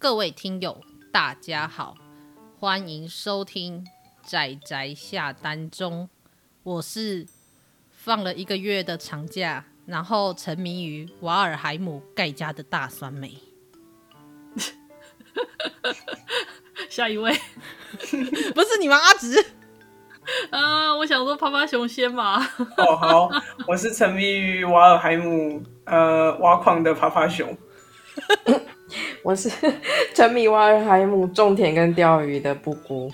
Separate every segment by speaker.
Speaker 1: 各位听友，大家好，欢迎收听仔仔下单中。我是放了一个月的长假，然后沉迷于瓦尔海姆盖家的大酸梅。
Speaker 2: 下一位，
Speaker 1: 不是你吗？阿直。
Speaker 2: 啊，我想说趴趴熊先嘛。
Speaker 3: 哦，好，我是沉迷于瓦尔海姆呃挖矿的趴趴熊。
Speaker 4: 我是 沉迷瓦尔海姆种田跟钓鱼的布谷。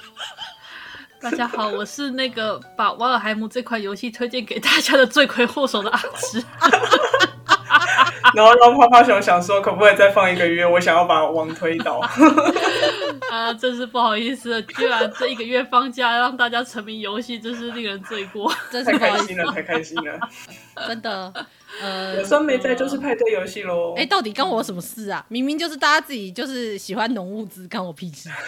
Speaker 2: 大家好，我是那个把瓦尔海姆这款游戏推荐给大家的罪魁祸首的阿直。
Speaker 3: 然后让泡泡熊想说，可不可以再放一个月？我想要把王推倒。
Speaker 2: 啊，真是不好意思，居然这一个月放假让大家沉迷游戏，真是令人罪过。
Speaker 1: 真是
Speaker 3: 太开心了，太开心了，
Speaker 1: 真的。呃，
Speaker 3: 有酸梅在就是派对游戏喽。
Speaker 1: 哎、欸，到底干我什么事啊？明明就是大家自己就是喜欢浓物资，干我屁事。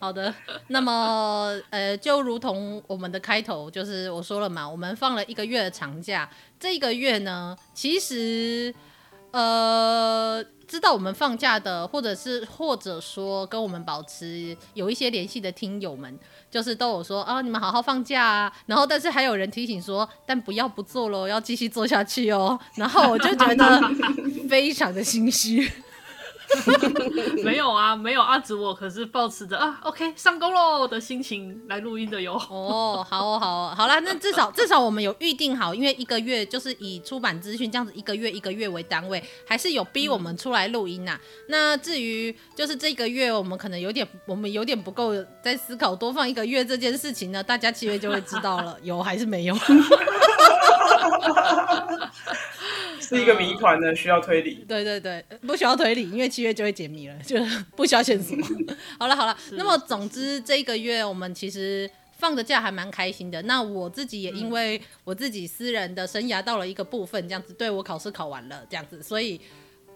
Speaker 1: 好的，那么呃，就如同我们的开头，就是我说了嘛，我们放了一个月的长假。这一个月呢，其实呃，知道我们放假的，或者是或者说跟我们保持有一些联系的听友们，就是都有说啊，你们好好放假啊。然后，但是还有人提醒说，但不要不做喽，要继续做下去哦。然后我就觉得 非常的心虚。
Speaker 2: 没有啊，没有阿紫，我可是抱持着啊，OK 上工喽的心情来录音的哟。
Speaker 1: 哦，好哦，好哦，好啦，那至少至少我们有预定好，因为一个月就是以出版资讯这样子一个月一个月为单位，还是有逼我们出来录音呐、啊。嗯、那至于就是这个月我们可能有点我们有点不够在思考多放一个月这件事情呢，大家七月就会知道了，有还是没有。
Speaker 3: 是一个谜团呢，需要推理。
Speaker 1: 对对对，不需要推理，因为七月就会解密了，就不需要线索。好了好了，那么总之这一个月我们其实放的假还蛮开心的。那我自己也因为我自己私人的生涯到了一个部分，这样子，对我考试考完了这样子，所以。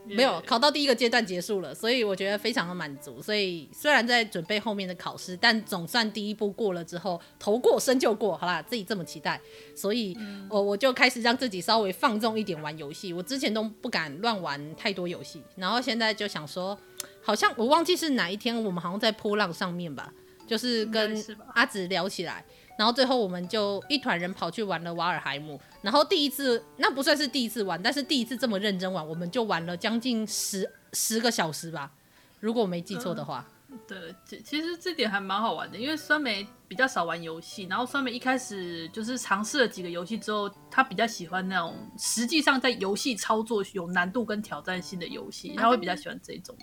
Speaker 1: 没有考到第一个阶段结束了，所以我觉得非常的满足。所以虽然在准备后面的考试，但总算第一步过了之后，头过身就过，好啦，自己这么期待，所以我我就开始让自己稍微放纵一点玩游戏。我之前都不敢乱玩太多游戏，然后现在就想说，好像我忘记是哪一天，我们好像在波浪上面吧，就是跟阿紫聊起来。然后最后我们就一团人跑去玩了瓦尔海姆，然后第一次那不算是第一次玩，但是第一次这么认真玩，我们就玩了将近十十个小时吧，如果我没记错的话。
Speaker 2: 嗯、对，其实这点还蛮好玩的，因为酸梅比较少玩游戏，然后酸梅一开始就是尝试了几个游戏之后，他比较喜欢那种实际上在游戏操作有难度跟挑战性的游戏，他会比较喜欢这种。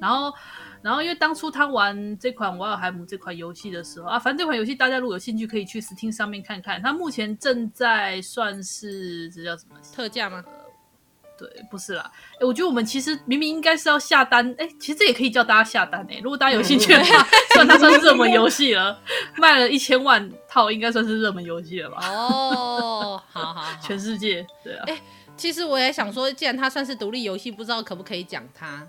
Speaker 2: 然后。然后，因为当初他玩这款《瓦尔海姆》这款游戏的时候啊，反正这款游戏大家如果有兴趣，可以去 Steam 上面看看。它目前正在算是这叫什么
Speaker 1: 特价吗？
Speaker 2: 对，不是啦。哎，我觉得我们其实明明应该是要下单，哎，其实这也可以叫大家下单哎。如果大家有兴趣的话，算它算是热门游戏了，卖了一千万套，应该算是热门游戏了吧？
Speaker 1: 哦，好好，好，
Speaker 2: 全世界对啊。哎，
Speaker 1: 其实我也想说，既然它算是独立游戏，不知道可不可以讲它。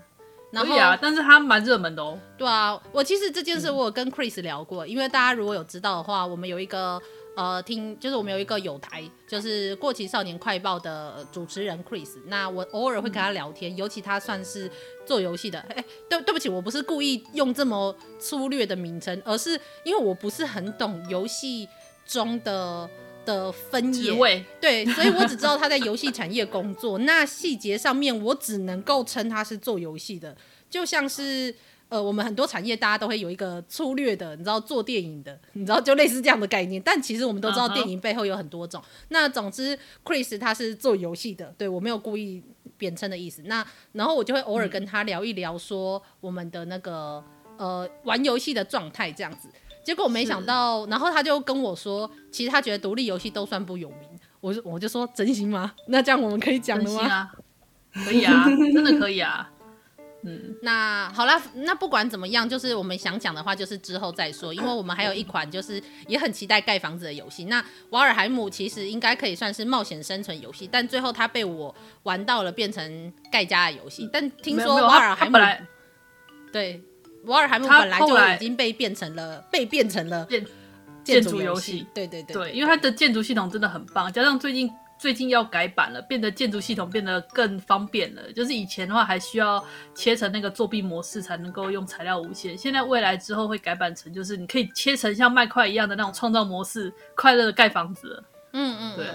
Speaker 2: 可以啊，但是它蛮热门的哦。
Speaker 1: 对啊，我其实这件事我有跟 Chris 聊过，嗯、因为大家如果有知道的话，我们有一个呃听，就是我们有一个友台，就是过期少年快报的主持人 Chris。那我偶尔会跟他聊天，嗯、尤其他算是做游戏的。哎，对对不起，我不是故意用这么粗略的名称，而是因为我不是很懂游戏中的。的分野，对，所以我只知道他在游戏产业工作。那细节上面，我只能够称他是做游戏的，就像是呃，我们很多产业大家都会有一个粗略的，你知道做电影的，你知道就类似这样的概念。但其实我们都知道电影背后有很多种。Uh huh. 那总之，Chris 他是做游戏的，对，我没有故意贬称的意思。那然后我就会偶尔跟他聊一聊，说我们的那个呃玩游戏的状态这样子。结果没想到，然后他就跟我说，其实他觉得独立游戏都算不有名。我就我就说真心吗？那这样我们可以讲了吗？
Speaker 2: 啊？可以啊，真的可以啊。嗯，
Speaker 1: 那好了，那不管怎么样，就是我们想讲的话，就是之后再说，因为我们还有一款就是也很期待盖房子的游戏。那瓦尔海姆其实应该可以算是冒险生存游戏，但最后它被我玩到了变成盖家的游戏。但听说瓦尔海姆对。瓦尔海姆本来就已经被变成了被变成了建
Speaker 2: 建筑游戏，
Speaker 1: 对对对，
Speaker 2: 对，因为它的建筑系统真的很棒，加上最近最近要改版了，变得建筑系统变得更方便了。就是以前的话还需要切成那个作弊模式才能够用材料无限，现在未来之后会改版成就是你可以切成像麦块一样的那种创造模式，快乐的盖房子。
Speaker 1: 嗯嗯，对。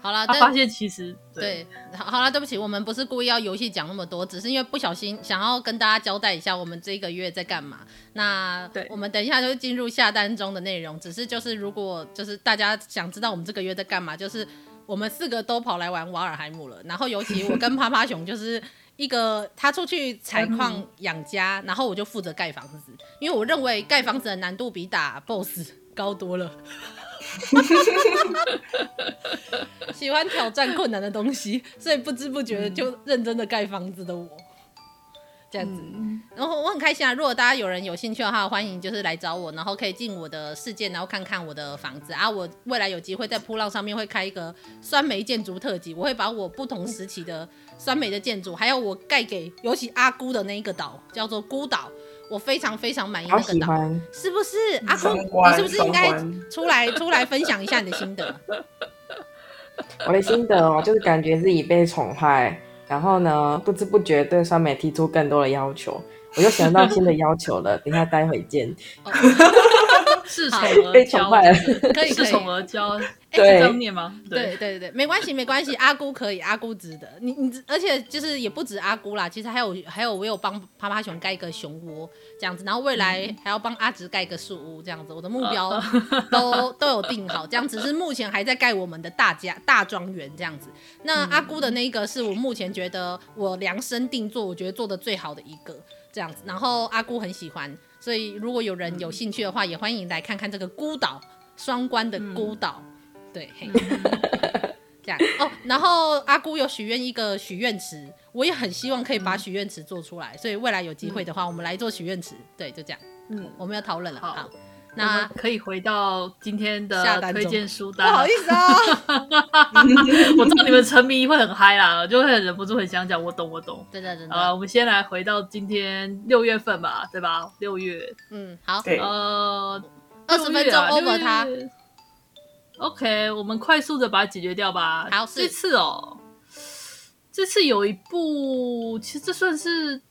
Speaker 1: 好了，
Speaker 2: 他发现其实
Speaker 1: 对，好好了，对不起，我们不是故意要游戏讲那么多，只是因为不小心想要跟大家交代一下我们这个月在干嘛。那对，我们等一下就会进入下单中的内容。只是就是如果就是大家想知道我们这个月在干嘛，就是我们四个都跑来玩瓦尔海姆了。然后尤其我跟趴趴熊就是一个他出去采矿养家，然后我就负责盖房子，因为我认为盖房子的难度比打 BOSS 高多了。喜欢挑战困难的东西，所以不知不觉就认真的盖房子的我，这样子。然后我很开心啊！如果大家有人有兴趣的话，欢迎就是来找我，然后可以进我的世界，然后看看我的房子啊。我未来有机会在噗浪上面会开一个酸梅建筑特辑，我会把我不同时期的酸梅的建筑，还有我盖给尤其阿姑的那一个岛，叫做孤岛。我非常非常满意那个岛，是不是？阿公，你是不是应该出来出来分享一下你的心得？
Speaker 4: 我的心得哦，就是感觉自己被宠坏，然后呢，不知不觉对酸梅提出更多的要求，我又想到新的要求了。等一下待会见。
Speaker 2: 恃宠
Speaker 4: 被宠坏
Speaker 2: 了，可以恃宠而骄。对，这念吗？
Speaker 1: 对对对对，没关系没关系，阿姑可以，阿姑值得。你你，而且就是也不止阿姑啦，其实还有还有，我有帮趴趴熊盖一个熊窝这样子，然后未来还要帮阿直盖一个树屋这样子，我的目标 都都有定好，这样只是目前还在盖我们的大家大庄园这样子。那阿姑的那一个是我目前觉得我量身定做，我觉得做的最好的一个这样子，然后阿姑很喜欢，所以如果有人有兴趣的话，也欢迎来看看这个孤岛双关的孤岛。嗯对，嘿 这样哦。然后阿姑有许愿一个许愿池，我也很希望可以把许愿池做出来。嗯、所以未来有机会的话，嗯、我们来做许愿池。对，就这样。嗯，我们要讨论了。好，好，
Speaker 2: 那可以回到今天的推荐书单。
Speaker 1: 不好意思啊，
Speaker 2: 我知道你们沉迷会很嗨啦，就会忍不住很想讲。我懂，我懂。
Speaker 1: 对对对。
Speaker 2: 啊，我们先来回到今天六月份吧，对吧？六月。
Speaker 1: 嗯，好。
Speaker 3: 对
Speaker 1: 呃，二十分钟 over 它。
Speaker 2: OK，我们快速的把它解决掉吧。
Speaker 1: 好，
Speaker 2: 这次哦，这次有一部，其实这算是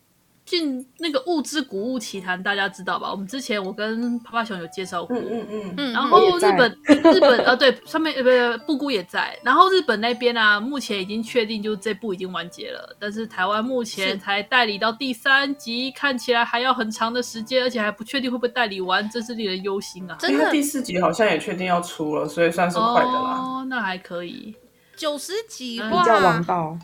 Speaker 2: 进那个《物之古物奇谭》，大家知道吧？我们之前我跟趴趴熊有介绍过，
Speaker 3: 嗯嗯嗯。
Speaker 2: 然后日本日本呃对，上面呃不不布谷也在。然后日本那边啊，目前已经确定就是这部已经完结了，但是台湾目前才代理到第三集，看起来还要很长的时间，而且还不确定会不会代理完，真是令人忧心啊！
Speaker 3: 真的，第四集好像也确定要出了，所以算是快的啦。
Speaker 2: 哦，那还可以，
Speaker 1: 九十几话
Speaker 4: 比较王道。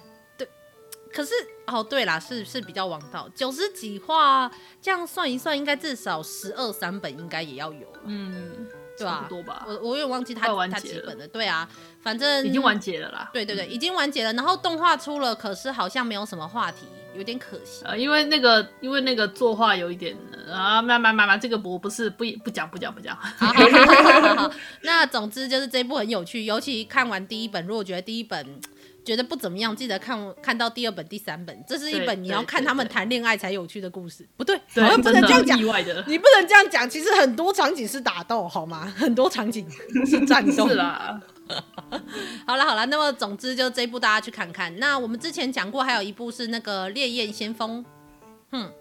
Speaker 1: 对，可是。哦，对啦，是是比较王道，九十几话，这样算一算，应该至少十二三本应该也要有，
Speaker 2: 嗯，
Speaker 1: 对吧？
Speaker 2: 差不多吧。我
Speaker 1: 我有点忘记他他几本了，对啊，反正
Speaker 2: 已经完结了啦。
Speaker 1: 对对对，已经完结了。然后动画出了，可是好像没有什么话题，有点可惜。
Speaker 2: 呃，因为那个因为那个作画有一点啊，慢慢慢慢，这个我不是不不讲不讲不讲。
Speaker 1: 好好好好好，那总之就是这部很有趣，尤其看完第一本，如果觉得第一本。觉得不怎么样，记得看看到第二本、第三本。这是一本你要看他们谈恋爱才有趣的故事，不对，好像不能这样讲。
Speaker 2: 意外的，
Speaker 1: 你不能这样讲。其实很多场景是打斗，好吗？很多场景 是战斗。
Speaker 2: 是啦。
Speaker 1: 好了好了，那么总之就这一部大家去看看。那我们之前讲过，还有一部是那个《烈焰先锋》。嗯。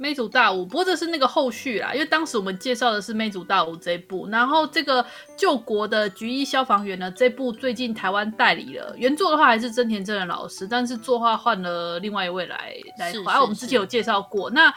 Speaker 2: 魅族大五，不过这是那个后续啦，因为当时我们介绍的是魅族大五这一部，然后这个救国的菊一消防员呢，这部最近台湾代理了，原作的话还是真田真人老师，但是作画换了另外一位来来画，啊，我们之前有介绍过。那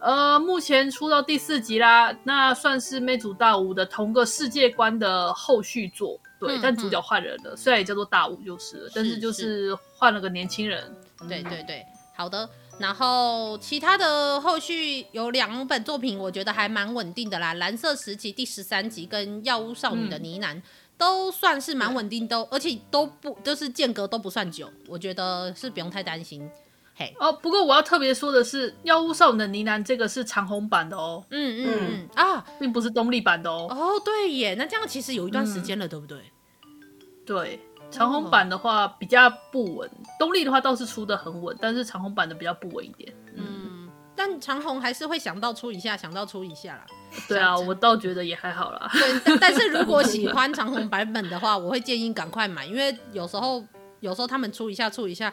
Speaker 2: 呃，目前出到第四集啦，那算是魅族大五的同个世界观的后续作，对，嗯、但主角换人了，虽然也叫做大五就是了，是但是就是换了个年轻人。
Speaker 1: 对对对，好的。然后其他的后续有两本作品，我觉得还蛮稳定的啦，《蓝色时期》第十三集跟《药物少女的呢喃》嗯、都算是蛮稳定，都而且都不就是间隔都不算久，我觉得是不用太担心。嘿，
Speaker 2: 哦，不过我要特别说的是，《药物少女的呢喃》这个是长虹版的哦，
Speaker 1: 嗯嗯嗯啊，
Speaker 2: 并不是东立版的哦。
Speaker 1: 哦，对耶，那这样其实有一段时间了，嗯、对不对？
Speaker 2: 对。长虹版的话比较不稳，东立的话倒是出的很稳，但是长虹版的比较不稳一点。
Speaker 1: 嗯，但长虹还是会想到出一下，想到出一下啦。
Speaker 2: 对啊，我倒觉得也还好啦。
Speaker 1: 对，但但是如果喜欢长虹版本的话，我会建议赶快买，因为有时候有时候他们出一下出一下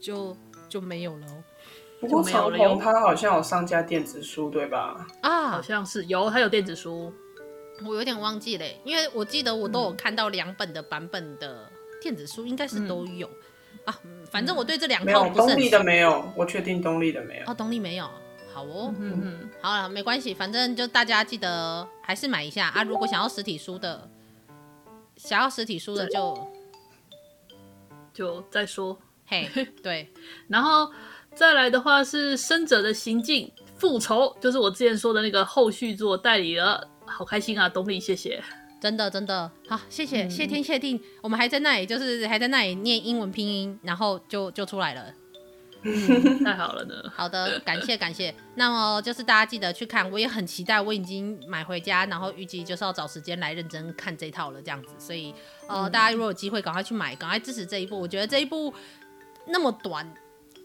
Speaker 1: 就就没有了。
Speaker 3: 不过长虹它好像有上架电子书，对吧？
Speaker 1: 啊，
Speaker 2: 好像是有，它有电子书。
Speaker 1: 我有点忘记嘞，因为我记得我都有看到两本的版本的电子书，应该是都有、嗯、啊。反正我对这两套不是很
Speaker 3: 没有，东立的没有，我确定东立的没有。
Speaker 1: 哦，东立没有，好哦，
Speaker 2: 嗯嗯，
Speaker 1: 好了，没关系，反正就大家记得还是买一下啊。如果想要实体书的，想要实体书的就
Speaker 2: 就再说。
Speaker 1: 嘿，对，
Speaker 2: 然后再来的话是《生者的行径复仇》，就是我之前说的那个后续作代理了。好开心啊，东立，谢谢，
Speaker 1: 真的真的好，谢谢、嗯、谢天谢地，我们还在那里，就是还在那里念英文拼音，然后就就出来了，
Speaker 2: 嗯、太好了呢。
Speaker 1: 好的，感谢感谢。那么就是大家记得去看，我也很期待，我已经买回家，然后预计就是要找时间来认真看这一套了，这样子。所以呃，嗯、大家如果有机会，赶快去买，赶快支持这一部。我觉得这一部那么短，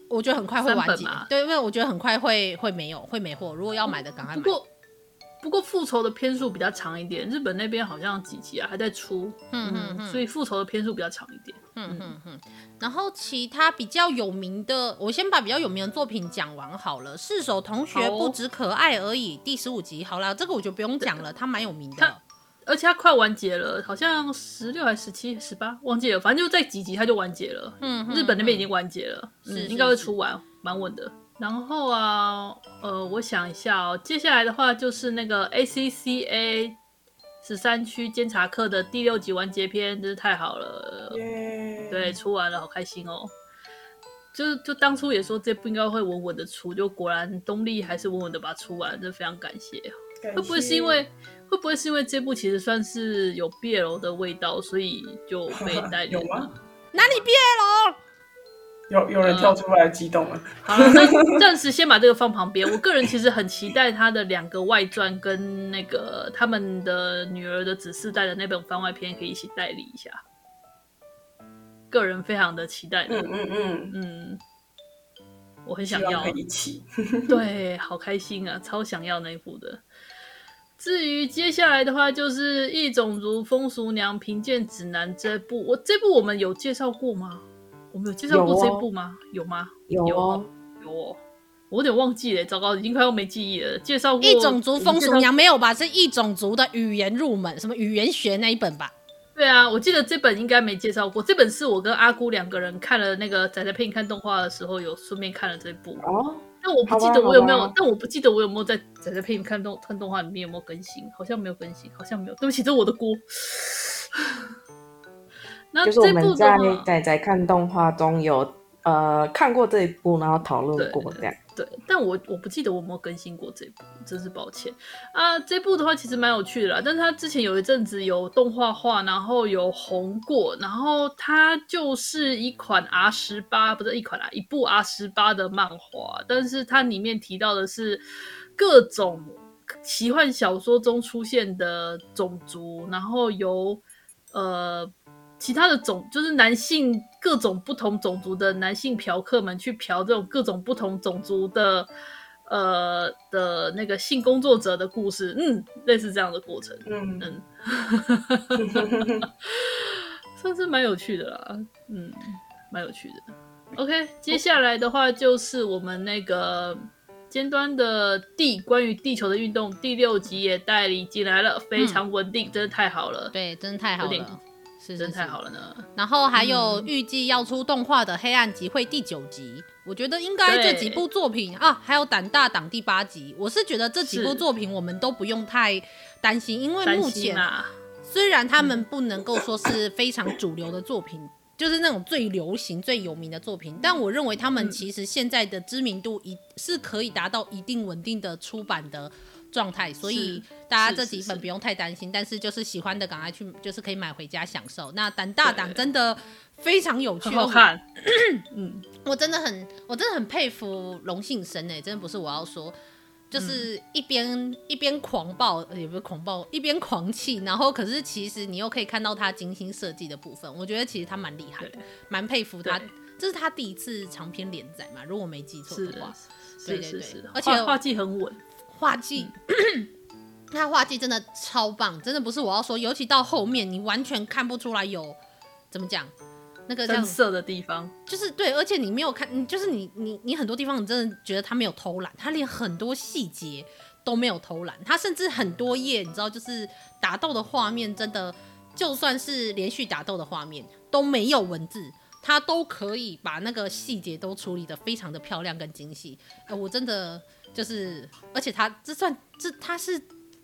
Speaker 1: 我觉得很快会完结。对，因为我觉得很快会会没有会没货。如果要买的，赶快买。
Speaker 2: 不过复仇的篇数比较长一点，日本那边好像几集啊还在出，嗯嗯，嗯，所以复仇的篇数比较长一点，
Speaker 1: 嗯嗯。嗯。然后其他比较有名的，我先把比较有名的作品讲完好了。四手同学不止可爱而已，第十五集好了，这个我就不用讲了，它蛮有名的，
Speaker 2: 而且它快完结了，好像十六还是十七、十八忘记了，反正就在几集它就完结了，嗯，日本那边已经完结了，是、嗯、应该会出完，蛮稳的。然后啊，呃，我想一下哦，接下来的话就是那个 ACCA 十三区监察课的第六集完结篇，真是太好了.对，出完了，好开心哦。就就当初也说这部应该会稳稳的出，就果然东立还是稳稳的把它出完，真非常感谢。感谢。会不会是因为会不会是因为这部其实算是有 BL 的味道，所以就被 带入了？
Speaker 1: 哪里 BL？
Speaker 3: 有有人跳出来激动了，嗯。
Speaker 2: 好了，那暂时先把这个放旁边。我个人其实很期待他的两个外传跟那个他们的女儿的子嗣代的那本番外篇可以一起代理一下。个人非常的期待。嗯嗯嗯嗯，我很想要
Speaker 3: 一起。
Speaker 2: 对，好开心啊，超想要那一部的。至于接下来的话，就是《异种族风俗娘评鉴指南》这部，我这部我们有介绍过吗？我们有介绍过这部吗？有，吗？有
Speaker 4: 有，哦
Speaker 2: 有哦，我有点忘记了，糟糕，已经快要没记忆了。介绍过
Speaker 1: 一种族风俗娘没有吧？是一种族的语言入门，什么语言学那一本吧？
Speaker 2: 对啊，我记得这本应该没介绍过。这本是我跟阿姑两个人看了那个宅宅配看动画的时候，有顺便看了这部。哦，但我不记得我有没有，但我不记得我有没有在宅宅配看动看动画里面有没有更新？好像没有更新，好像没有。对不起，这是我的锅。
Speaker 4: 就是我们在在在看动画中有呃看过这一部，然后讨论过这
Speaker 2: 样。对，但我我不记得我有没有更新过这部，真是抱歉啊。这部的话其实蛮有趣的啦，但是它之前有一阵子有动画化，然后有红过，然后它就是一款 R 十八，不是一款啦，一部 R 十八的漫画，但是它里面提到的是各种奇幻小说中出现的种族，然后由呃。其他的种就是男性各种不同种族的男性嫖客们去嫖这种各种不同种族的呃的那个性工作者的故事，嗯，类似这样的过程，嗯嗯，算是蛮有趣的啦，嗯，蛮有趣的。OK，接下来的话就是我们那个尖端的地关于地球的运动第六集也代理进来了，非常稳定，嗯，真的太好了，
Speaker 1: 对，真的太好了。是
Speaker 2: 真太好了呢。
Speaker 1: 然后还有预计要出动画的《黑暗集会》第九集，嗯，我觉得应该这几部作品啊，还有《胆大党》第八集，我是觉得这几部作品我们都不用太担心，因为目前虽然他们不能够说是非常主流的作品，嗯，就是那种最流行、最有名的作品，但我认为他们其实现在的知名度一是可以达到一定稳定的出版的。状态，所以大家这几本不用太担心，但是就是喜欢的赶快去，就是可以买回家享受。那胆大党真的非常有趣，
Speaker 2: 好看。
Speaker 1: 嗯，我真的很，我真的很佩服龙信生哎，真的不是我要说，就是一边、嗯、一边狂暴，也不是狂暴，一边狂气，然后可是其实你又可以看到他精心设计的部分，我觉得其实他蛮厉害的，蛮佩服他这是他第一次长篇连载嘛？如果我没记错的话，
Speaker 2: 是对对对，
Speaker 1: 而且
Speaker 2: 画技很稳，
Speaker 1: 画技，嗯、他画技真的超棒，真的不是我要说，尤其到后面你完全看不出来有怎么讲。那个像
Speaker 2: 色的地方，
Speaker 1: 就是对，而且你没有看，你就是你你你很多地方，你真的觉得他没有偷懒，他连很多细节都没有偷懒，他甚至很多页，你知道，就是打斗的画面，真的就算是连续打斗的画面都没有文字，他都可以把那个细节都处理得非常的漂亮跟精细。呃，我真的就是，而且他这算这他是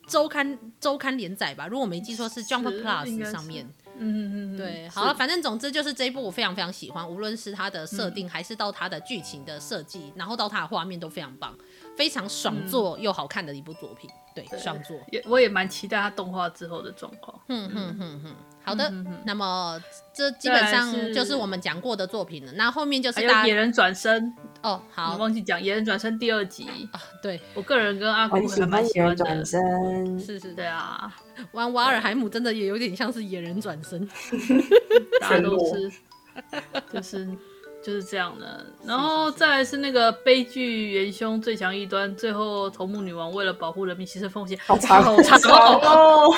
Speaker 1: 周刊周刊连载吧？如果我没记错，是 Jump Plus 上面。
Speaker 2: 嗯嗯嗯，
Speaker 1: 对，好了，反正总之就是这一部我非常非常喜欢，无论是它的设定，还是到它的剧情的设计，嗯、然后到它的画面都非常棒，非常爽作又好看的一部作品。嗯、对，爽作
Speaker 2: 也我也蛮期待它动画之后的状况。
Speaker 1: 嗯嗯嗯嗯，好的，嗯、哼哼那么这基本上就是我们讲过的作品了。那后面就是大家
Speaker 2: 野人转身
Speaker 1: 哦，好，
Speaker 2: 忘记讲野人转身第二集
Speaker 1: 啊？对，
Speaker 2: 我个人跟阿古还蛮喜欢的。
Speaker 1: 是是，
Speaker 2: 对啊。
Speaker 1: 玩瓦尔海姆真的也有点像是野人转身，
Speaker 2: 大家都是，就是就是这样的。然后再来是那个悲剧元凶最强异端，最后头目女王为了保护人民牺牲奉献，
Speaker 4: 好长
Speaker 2: 好长哦！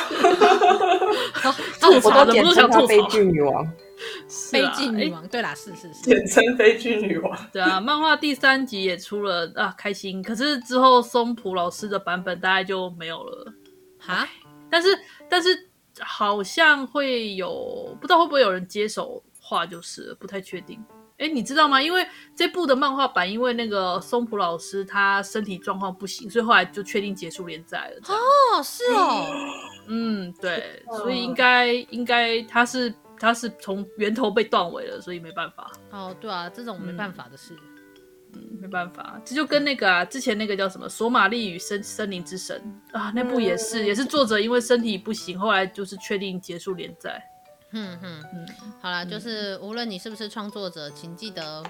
Speaker 2: 吐槽的不是想吐槽
Speaker 4: 悲剧女王，
Speaker 1: 悲剧女王，对啦，是是是，
Speaker 3: 简称悲剧女王。
Speaker 2: 对啊，漫画第三集也出了啊，开心。可是之后松浦老师的版本大概就没有了
Speaker 1: 哈。
Speaker 2: 但是但是好像会有，不知道会不会有人接手画，就是不太确定。哎，你知道吗？因为这部的漫画版，因为那个松浦老师他身体状况不行，所以后来就确定结束连载了。
Speaker 1: 哦，是哦，
Speaker 2: 嗯，对，所以应该应该他是他是从源头被断尾了，所以没办法。
Speaker 1: 哦，对啊，这种没办法的事。嗯
Speaker 2: 嗯，没办法，这就跟那个啊，之前那个叫什么《索玛丽与森森林之神》啊，那部也是，嗯、也是作者因为身体不行，后来就是确定结束连载。
Speaker 1: 嗯嗯嗯，好啦，就是无论你是不是创作者，请记得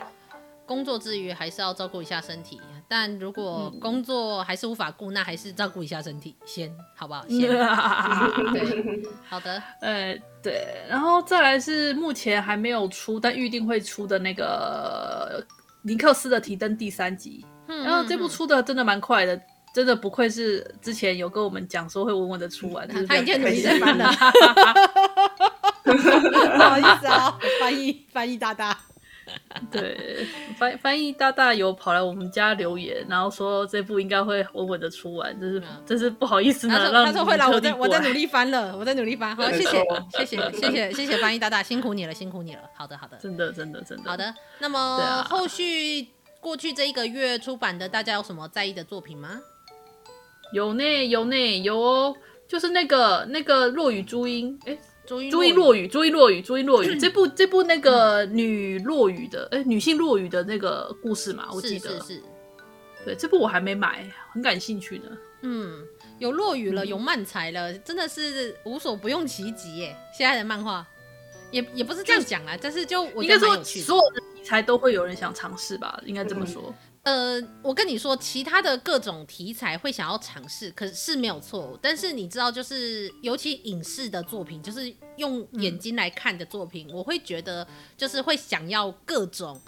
Speaker 1: 工作之余还是要照顾一下身体。但如果工作还是无法顾，那还是照顾一下身体先，好不好？先。对，好的。
Speaker 2: 呃，对，然后再来是目前还没有出，但预定会出的那个。尼克斯的提灯第三集，嗯、然后这部出的真的蛮快的，嗯、真的不愧是之前有跟我们讲说会稳稳的出完，
Speaker 1: 他已经努力在翻了，不好意思啊，翻译翻译大大。
Speaker 2: 对，翻翻译大大有跑来我们家留言，然后说这部应该会稳稳的出完，真是真是不好意思呢。
Speaker 1: 他说他说会来，我在我在努力翻了，我在努力翻。好，谢谢谢谢谢谢谢谢翻译大大，辛苦你了辛苦你了。好的好的，
Speaker 2: 真的真的真的。
Speaker 1: 好的，那么后续过去这一个月出版的，大家有什么在意的作品吗？
Speaker 2: 有呢有呢有哦，就是那个那个落雨朱茵，哎。
Speaker 1: 朱茵
Speaker 2: 落雨，朱茵落雨，朱茵落雨。这部这部那个女落雨的，哎，女性落雨的那个故事嘛，我记得
Speaker 1: 是是是。
Speaker 2: 对，这部我还没买，很感兴趣呢。
Speaker 1: 嗯，有落雨了，有漫才了，真的是无所不用其极耶。现在的漫画也也不是这样讲啊，但是就我觉得蛮有趣的，
Speaker 2: 所有的题材都会有人想尝试吧，应该这么说。
Speaker 1: 呃，我跟你说，其他的各种题材会想要尝试，可是没有错。但是你知道，就是尤其影视的作品，就是用眼睛来看的作品，我会觉得就是会想要各种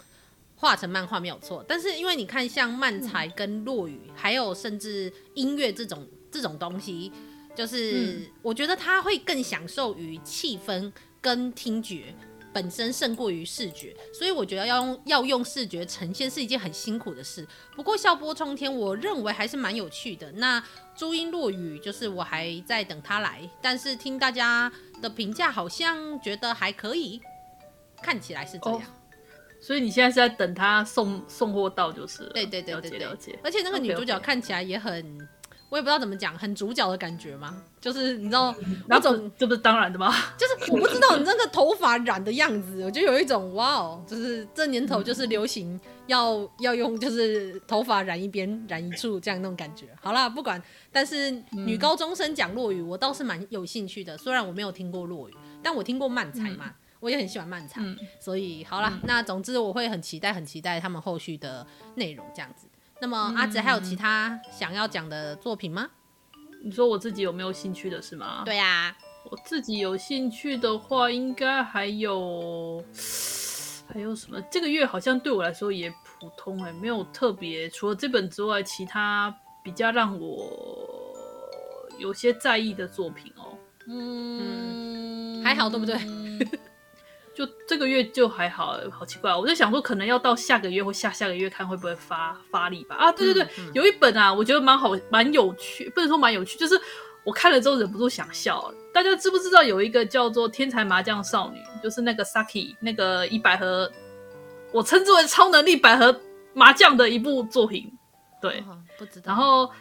Speaker 1: 画成漫画没有错。但是因为你看，像漫才跟落语，还有甚至音乐这种这种东西，就是我觉得他会更享受于气氛跟听觉。本身胜过于视觉，所以我觉得要用要用视觉呈现是一件很辛苦的事。不过笑波冲天，我认为还是蛮有趣的。那朱茵落雨，就是我还在等他来，但是听大家的评价，好像觉得还可以，看起来是这样。哦，
Speaker 2: 所以你现在是在等他送送货到，就是了。
Speaker 1: 对对对对对，
Speaker 2: 了解。
Speaker 1: 而且那个女主角看起来也很。我也不知道怎么讲，很主角的感觉吗？就是你知道那种，
Speaker 2: 这不是当然的吗？
Speaker 1: 就是我不知道你那个头发染的样子，我就有一种哇哦，就是这年头就是流行要、嗯、要用就是头发染一边染一处这样那种感觉。好啦，不管，但是女高中生讲落语，我倒是蛮有兴趣的。虽然我没有听过落语，但我听过漫才嘛，嗯、我也很喜欢漫才，嗯、所以好啦，嗯、那总之我会很期待，很期待他们后续的内容这样子。那么阿哲还有其他想要讲的作品吗？
Speaker 2: 你说我自己有没有兴趣的是吗？
Speaker 1: 对呀、啊，
Speaker 2: 我自己有兴趣的话，应该还有还有什么？这个月好像对我来说也普通哎、欸，没有特别。除了这本之外，其他比较让我有些在意的作品哦、喔。
Speaker 1: 嗯，还好，对不对？
Speaker 2: 就这个月就还好，好奇怪。我就想说，可能要到下个月或下下个月看会不会发发力吧。啊，对对对，嗯嗯、有一本啊，我觉得蛮好，蛮有趣，不能说蛮有趣，就是我看了之后忍不住想笑。大家知不知道有一个叫做《天才麻将少女》，就是那个 Saki 那个一百合，我称之为超能力百合麻将的一部作品。对，
Speaker 1: 哦、不知道。
Speaker 2: 然后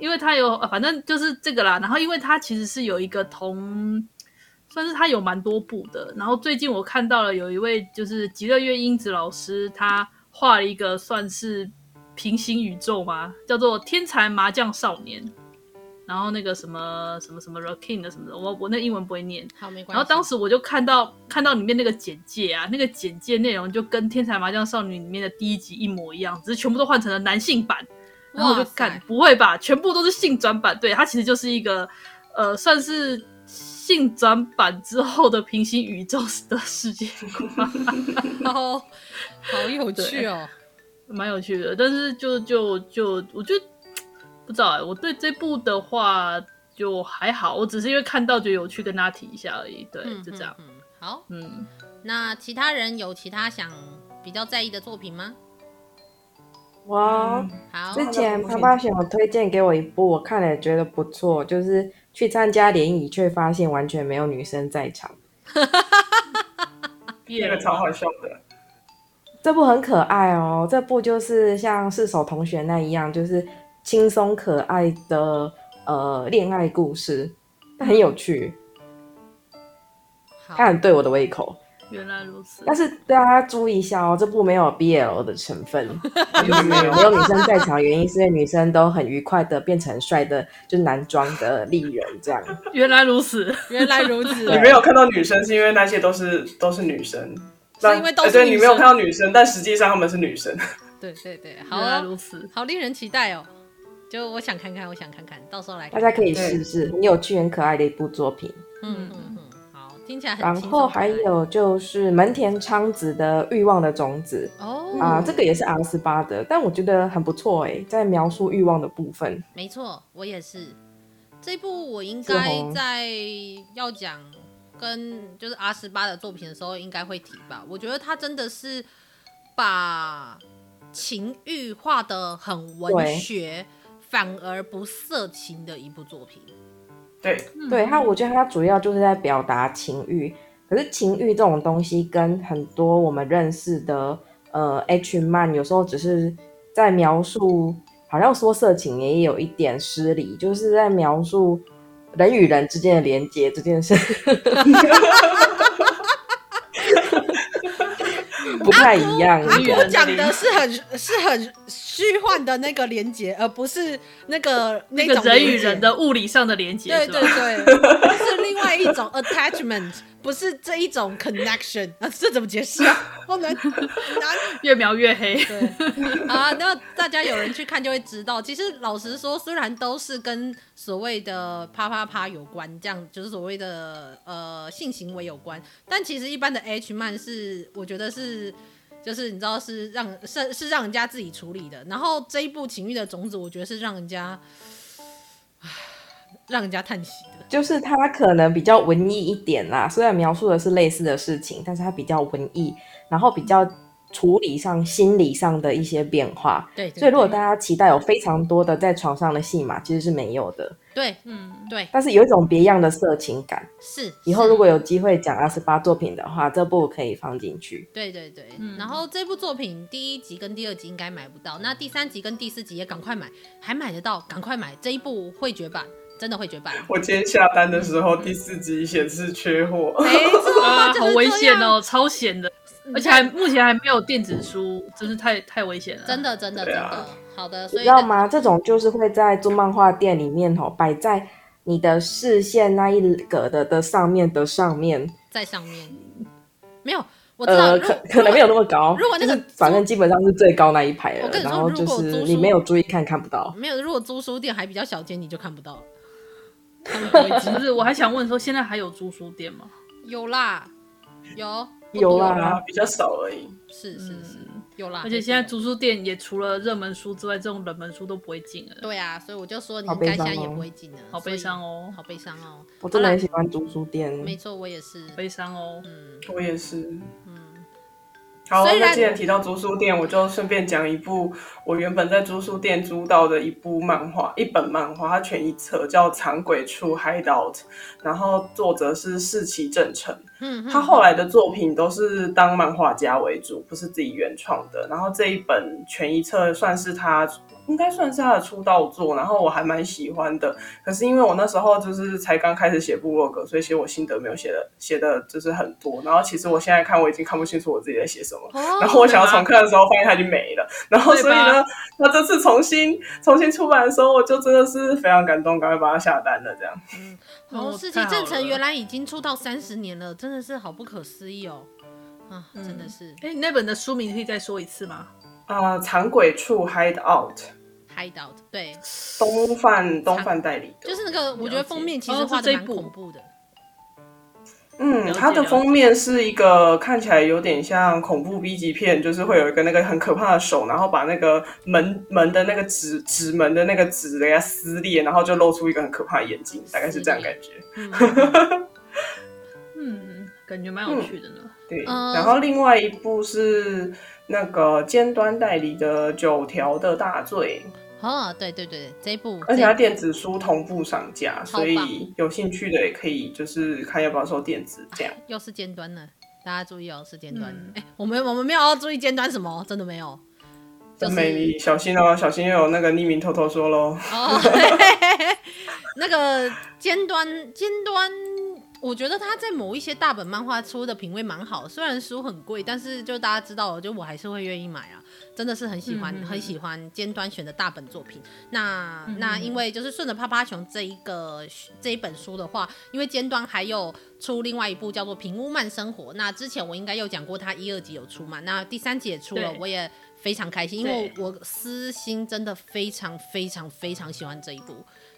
Speaker 2: 因为它有，反正就是这个啦。然后因为它其实是有一个同。算是他有蛮多部的，然后最近我看到了有一位就是极乐月英子老师，他画了一个算是平行宇宙嘛，叫做《天才麻将少年》，然后那个什么什么什么 Rocking 的什么的，我我那英文不会念，
Speaker 1: 好没关系。
Speaker 2: 然后当时我就看到看到里面那个简介啊，那个简介内容就跟《天才麻将少女》里面的第一集一模一样，只是全部都换成了男性版，然后我就看，不会吧，全部都是性转版？对，它其实就是一个呃，算是。性转版之后的平行宇宙的世界观，
Speaker 1: 好 好有趣哦，
Speaker 2: 蛮有趣的。但是就就就，我觉得不知道哎，我对这部的话就还好，我只是因为看到觉得有趣，跟大家提一下而已。对，
Speaker 1: 嗯、
Speaker 2: 就这样。
Speaker 1: 嗯，好，嗯，那其他人有其他想比较在意的作品吗？
Speaker 4: 哇，
Speaker 1: 好，
Speaker 4: 之前啪啪熊有推荐给我一部，我看了也觉得不错，就是。去参加联谊，却发现完全没有女生在场，
Speaker 3: 那个超好笑的。
Speaker 4: 这部很可爱哦，这部就是像四手同学那一样，就是轻松可爱的呃恋爱故事，很有趣，它很对我的胃口。
Speaker 2: 原来如此，
Speaker 4: 但是大家注意一下哦，这部没有 BL 的成分，就是没有女生在场，原因是因为女生都很愉快的变成帅的，就是男装的丽人这样。
Speaker 2: 原来如此，
Speaker 1: 原来如此。
Speaker 3: 你没有看到女生，是因为那些都是都是女生，
Speaker 1: 是因为都是女生。
Speaker 3: 对，你没有看到女生，但实际上他们是女生。
Speaker 1: 对对对，好
Speaker 2: 原来如此，
Speaker 1: 好令人期待哦。就我想看看，我想看看到时候来看，
Speaker 4: 大家可以试试，很有趣、很可爱的一部作品。
Speaker 1: 嗯嗯嗯。听起来很
Speaker 4: 然后还有就是门田昌子的《欲望的种子》
Speaker 1: 哦
Speaker 4: 啊，这个也是阿斯巴的，但我觉得很不错哎，在描述欲望的部分。
Speaker 1: 没错，我也是。这部我应该在要讲跟就是阿十八的作品的时候，应该会提吧。我觉得他真的是把情欲画的很文学，反而不色情的一部作品。
Speaker 3: 对，
Speaker 4: 对他，我觉得他主要就是在表达情欲。可是情欲这种东西，跟很多我们认识的呃 H 漫，有时候只是在描述，好像说色情也有一点失礼，就是在描述人与人之间的连接这件事。不太一样，
Speaker 1: 阿古讲的是很是很虚幻的那个连接，而不是那个那个
Speaker 2: 人与人的物理上的连接。
Speaker 1: 对对对，是另外一种 attachment，不是这一种 connection 啊，这怎么解释啊？好难，
Speaker 2: 越描越黑。
Speaker 1: 对啊，那大家有人去看就会知道，其实老实说，虽然都是跟所谓的啪啪啪有关，这样就是所谓的呃性行为有关，但其实一般的 H 漫是，我觉得是。就是你知道是让是是让人家自己处理的，然后这一部情欲的种子，我觉得是让人家，让人家叹息的。
Speaker 4: 就是他可能比较文艺一点啦，虽然描述的是类似的事情，但是他比较文艺，然后比较。处理上、心理上的一些变化，
Speaker 1: 对，对，对，
Speaker 4: 所以如果大家期待有非常多的在床上的戏码，其实是没有的。
Speaker 1: 对，嗯，对。
Speaker 4: 但是有一种别样的色情感。
Speaker 1: 是。
Speaker 4: 以后如果有机会讲二十八作品的话，这部可以放进去。
Speaker 1: 对对对。嗯。然后这部作品第一集跟第二集应该买不到，那第三集跟第四集也赶快买，还买得到，赶快买这一部会绝版，真的会绝版。
Speaker 3: 我今天下单的时候，第四集显示缺货。
Speaker 1: 没错，
Speaker 2: 啊，好危险哦，超险的。而且还目前还没有电子书，真是太太危险了。
Speaker 1: 真的，真的，真的。好的，所以
Speaker 4: 你知道吗？这种就是会在租漫画店里面吼，摆在你的视线那一格的的上面的上面，
Speaker 1: 在上面没有，我知道，
Speaker 4: 呃，可可能没有那么高。
Speaker 1: 如果那个
Speaker 4: 反正基本上是最高那一排了。
Speaker 1: 我跟你说，
Speaker 4: 然后就是你没有注意看，看不到。
Speaker 1: 没有，如果租书店还比较小间，你就看不到。
Speaker 2: 不是，我还想问说，现在还有租书店吗？
Speaker 1: 有啦。有
Speaker 4: 有
Speaker 3: 啦
Speaker 4: 啦，
Speaker 3: 比较少而已。
Speaker 1: 是是是，
Speaker 2: 嗯
Speaker 1: 有啦。
Speaker 2: 而且现在租书店也除了热门书之外，这种冷门书都不会进了。
Speaker 1: 对啊，所以我就说你
Speaker 4: 该
Speaker 1: 现在也
Speaker 4: 哦
Speaker 1: 不会进了，
Speaker 2: 好悲伤哦
Speaker 1: 好悲伤哦。
Speaker 4: 我真的很喜欢租书店。
Speaker 1: 没错，我也是。
Speaker 2: 悲伤哦。
Speaker 1: 嗯
Speaker 3: 我也是。
Speaker 1: 嗯，
Speaker 3: 好，那既然提到租书店，我就顺便讲一部我原本在租书店租到的一部漫画，一本漫画，它全一册叫《长鬼处 Hideout》，然后作者是世崎正成。
Speaker 1: 嗯，
Speaker 3: 他后来的作品都是当漫画家为主，不是自己原创的。然后这一本全一册算是他，应该算是他的出道作，然后我还蛮喜欢的。可是因为我那时候就是才刚开始写部落格，所以其实我心得没有写的写的就是很多。然后其实我现在看我已经看不清楚我自己在写什么。
Speaker 1: 哦
Speaker 3: 然后我想要重看的时候，发现它已经没了。然后所以呢，那这次重新重新出版的时候，我就真的是非常感动，赶快把它下单了。这样，
Speaker 1: 哦，
Speaker 2: 哦
Speaker 1: 世纪正成原来已经出道三十年了，真的是好不可思议哦！啊，真的是。
Speaker 2: 哎，那本的书名可以再说一次吗？
Speaker 3: 啊、藏鬼处 Hide
Speaker 1: Out，hideout，对，
Speaker 3: 东贩东贩代理的，
Speaker 1: 就是那个，我觉得封面其实
Speaker 2: 哦
Speaker 1: 画的蛮
Speaker 2: 是这一部。
Speaker 1: 恐怖的。
Speaker 3: 嗯，它的封面是一个看起来有点像恐怖 B 级片，就是会有一个那个很可怕的手，然后把那个门门的那个纸纸门的那个纸给它撕裂，然后就露出一个很可怕的眼睛，大概是这样感觉。
Speaker 1: 嗯，
Speaker 2: 嗯，感觉蛮有趣的呢。
Speaker 3: 对，
Speaker 1: 嗯
Speaker 3: 然后另外一部是那个尖端代理的《九条的大罪》，
Speaker 1: 哦，对对对，这一部，
Speaker 3: 而且它电子书同步上架，所以有兴趣的也可以就是看要不要收电子这样。
Speaker 1: 又是尖端了，大家注意哦，是尖端。
Speaker 2: 嗯
Speaker 1: 哎、我们我们没有要注意尖端什么，真的没有。就是
Speaker 3: 美丽，小心哦，小心又有那个匿名偷偷说喽。
Speaker 1: 哦，那个尖端尖端，我觉得他在某一些大本漫画出的品味蛮好，虽然书很贵，但是就大家知道，就我还是会愿意买啊，真的是很喜
Speaker 2: 欢、
Speaker 1: 很喜欢尖端选的大本作品。那、那因为就是顺着趴趴熊这一个这一本书的话，因为尖端还有出另外一部叫做《平屋慢生活》，那之前我应该有讲过，他一二集有出嘛，那第三集也出了，我也。非常开心，因
Speaker 2: 为
Speaker 1: 我私心真的非常非常非常喜欢这一部。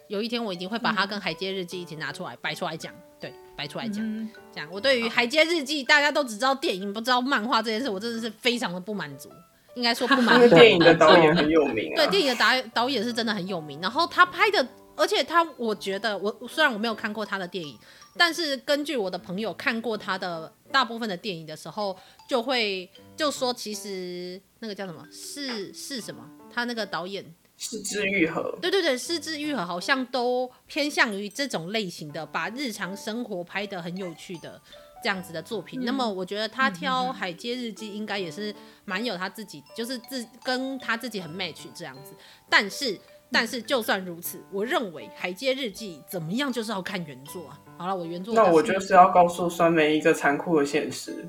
Speaker 1: 有一天我一定会把它跟《海街日记》一起拿出来摆出来讲，对，摆出来讲。
Speaker 2: 嗯
Speaker 1: 这样，我对于《海街日记》大家都只知道电影，不知道漫画这件事，我真的是非常的不满足。应该说不满足。
Speaker 3: 因为电影的导演很有名
Speaker 1: 对，
Speaker 3: 啊。
Speaker 1: 电影的导导演是真的很有名，然后他拍的，而且他，我觉得我虽然我没有看过他的电影，但是根据我的朋友看过他的大部分的电影的时候，就会就说，其实那个叫什么是是什么，他那个导演，
Speaker 3: 是枝裕和，
Speaker 1: 对对对，失之愈合好像都偏向于这种类型的，把日常生活拍得很有趣的这样子的作品。那么我觉得他挑《海街日记》应该也是蛮有他自己，就是自跟他自己很 match 这样子。但是但是就算如此，我认为《海街日记》怎么样就是要看原作啊。好了，我原作
Speaker 3: 那我就是要告诉酸梅一个残酷的现实，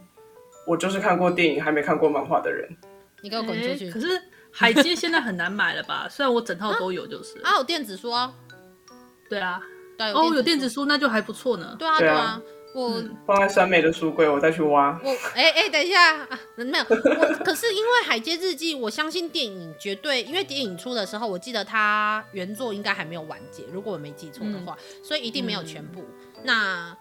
Speaker 3: 我就是看过电影还没看过漫画的人。
Speaker 1: 你给我滚出去！
Speaker 2: 欸可是 海街现在很难买了吧？虽然我整套都有，就是
Speaker 1: 啊，有电子书啊，
Speaker 2: 对啊，
Speaker 1: 对，
Speaker 2: 哦，有电
Speaker 1: 子
Speaker 2: 子书那就还不错呢。
Speaker 1: 对啊
Speaker 3: 对啊
Speaker 1: 我。
Speaker 2: 嗯
Speaker 3: 放在三美的书柜，我再去挖。
Speaker 1: 我哎哎、等一下啊，没有我，可是因为《海街日记》，我相信电影绝对，因为电影出的时候，我记得它原作应该还没有完结，如果我没记错的话，所以一定没有全部。那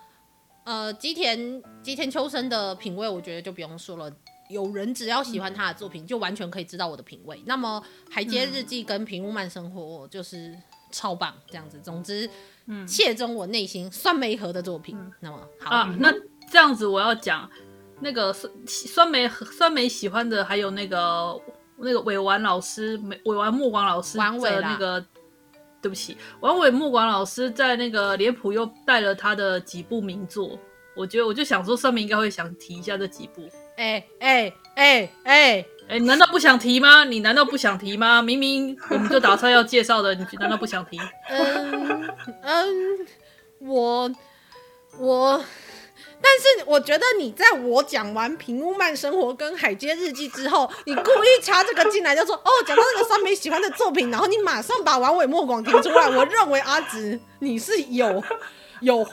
Speaker 1: 呃，吉田吉田秋生的品味，我觉得就不用说了。有人只要喜欢他的作品，就完全可以知道我的品味。那么《海街日记》跟《平屋慢生活》就是超棒，这样子。总之，切中我内心酸梅盒的作品。那么好，
Speaker 2: 啊，那这样子我要讲那个酸酸梅酸梅喜欢的还有那个那个尾丸老师，尾丸木广老
Speaker 1: 师
Speaker 2: 的那个，对不起，王伟木广老师在那个脸谱又带了他的几部名作，我觉得我就想说上面应该会想提一下这几部。
Speaker 1: 哎哎哎哎。
Speaker 2: 哎，你难道不想提吗？你难道不想提吗？明明我们就打算要介绍的，你难道不想提？
Speaker 1: 嗯嗯，我我，但是我觉得你在我讲完《平屋慢生活》跟《海街日记》之后，你故意插这个进来，就说哦，讲到那个三美喜欢的作品，然后你马上把丸尾莫广提出来。我认为阿直你是有有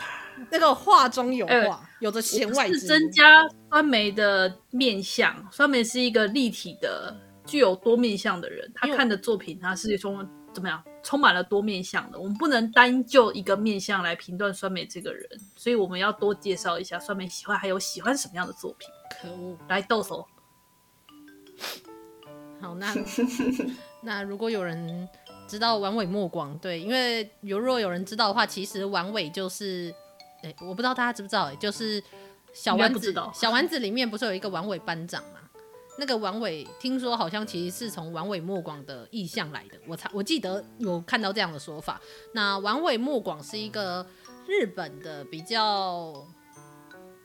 Speaker 1: 那个话中有话，
Speaker 2: 欸
Speaker 1: 有着弦外之
Speaker 2: 是
Speaker 1: 音。
Speaker 2: 增加酸梅的面相。酸梅是一个立体的、具有多面相的人，他看的作品，他是从怎么样，充满了多面相的。我们不能单就一个面相来评断酸梅这个人，所以我们要多介绍一下酸梅喜欢还有喜欢什么样的作品。
Speaker 1: 可恶，
Speaker 2: 来豆手。
Speaker 1: 好，那 那如果有人知道丸尾莫广，对，因为如若有人知道的话，其实丸尾就是，哎、欸，我不知道大家知不知道、欸，哎，就是小丸子，小丸子里面不是有一个王伟班长吗？那个王伟听说好像其实是从王伟莫广的意象来的，我才我记得有看到这样的说法。那王伟莫广是一个日本的比较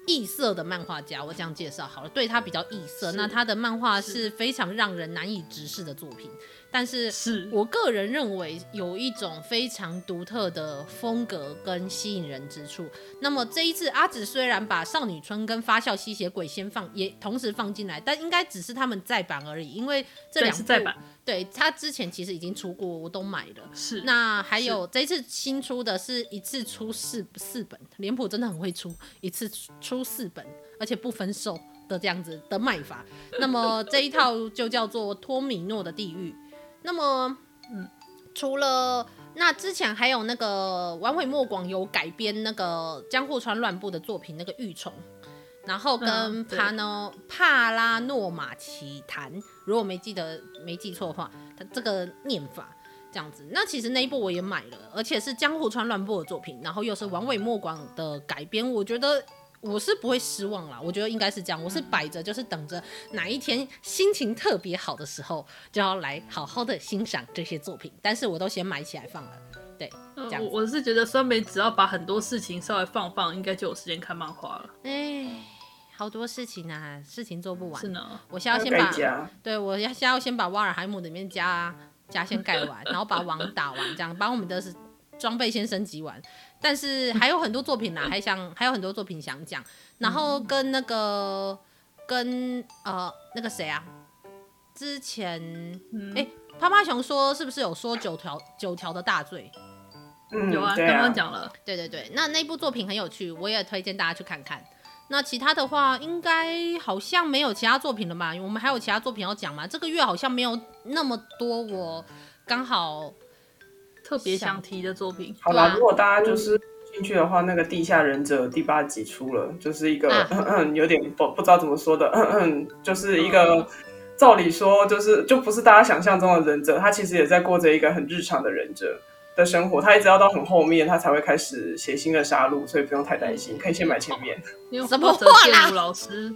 Speaker 1: 异色的漫画家，我这样介绍好了，对他比较异色，那他的漫画是非常让人难以直视的作品。但是，是我个人认为有一种非常独特的风格跟吸引人之处。那么这一次阿紫虽然把少女春跟发酵吸血鬼先放，也同时放进来，但应该只是他们再版而已，因为这两部
Speaker 2: 再版，
Speaker 1: 对他之前其实已经出过，我都买了。
Speaker 2: 是，
Speaker 1: 那还有这一次新出的是一次出四四本，脸谱真的很会出，一次出四本，而且不分售的这样子的卖法。那么这一套就叫做托米诺的地狱。那么，嗯，除了那之前还有那个丸尾莫广有改编那个江户川乱步的作品那个御虫，然后跟帕诺帕拉诺马奇谈，如果没记得没记错的话，他这个念法这样子。那其实那一部我也买了，而且是江户川乱步的作品，然后又是丸尾莫广的改编，我觉得。我是不会失望啦，我觉得应该是这样。我是摆着，就是等着哪一天心情特别好的时候，就要来好好的欣赏这些作品。但是我都先买起来放了，对，这样。
Speaker 2: 我我是觉得酸梅只要把很多事情稍微放放，应该就有时间看漫画了。
Speaker 1: 哎，好多事情啊，事情做不完。
Speaker 2: 是呢，
Speaker 1: 我先要先把，对，我要先要先把瓦尔海姆里面加加先盖完，然后把网打完，这样把我们的装备先升级完。但是还有很多作品啦，还想还有很多作品想讲，然后跟那个跟呃那个谁啊，之前哎，趴趴熊说是不是有说九条九条的大罪？
Speaker 3: 嗯，
Speaker 2: 有啊，刚刚讲了。
Speaker 1: 对对对，那那部作品很有趣，我也推荐大家去看看。那其他的话，应该好像没有其他作品了吧？我们还有其他作品要讲吗？这个月好像没有那么多，我刚好。
Speaker 2: 特别想提的作品。
Speaker 3: 好啦，如果大家就是兴趣的话，那个《地下忍者》第八集出了，就是一个、啊、有点不不知道怎么说的，就是一个照理说就是就不是大家想象中的忍者，他其实也在过着一个很日常的忍者的生活。他一直要到很后面，他才会开始血腥的杀戮，所以不用太担心，可以先买前面。
Speaker 2: 什么话啦？老师，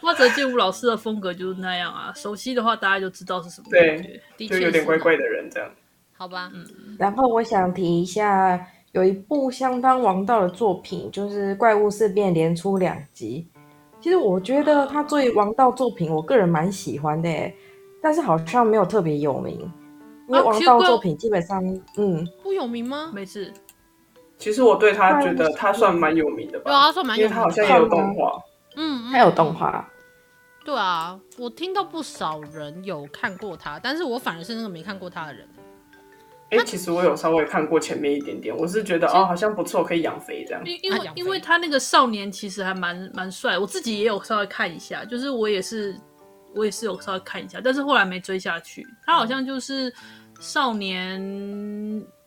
Speaker 2: 花泽健吾老师的风格就是那样啊。熟悉的话，大家就知道是什么感觉。
Speaker 3: 对，就有点怪怪的人这样。
Speaker 1: 好吧，
Speaker 4: 嗯，然后我想提一下，有一部相当王道的作品，就是《怪物事变》连出两集。其实我觉得他作为王道作品，我个人蛮喜欢的，但是好像没有特别有名。因为王道作品基本上，啊、嗯，
Speaker 1: 不有名吗？
Speaker 2: 没事。
Speaker 3: 其实我对他觉得他算蛮有名的吧，
Speaker 1: 对啊，算蛮有名的，
Speaker 3: 因为他好像也有动画，
Speaker 1: 嗯，
Speaker 4: 他有动画。
Speaker 1: 对啊，我听到不少人有看过他，但是我反而是那个没看过他的人。
Speaker 3: 哎、欸，其实我有稍微看过前面一点点，我是觉得哦，好像不错，可以养肥这样。
Speaker 2: 因因为因为他那个少年其实还蛮蛮帅，我自己也有稍微看一下，就是我也是我也是有稍微看一下，但是后来没追下去。他好像就是少年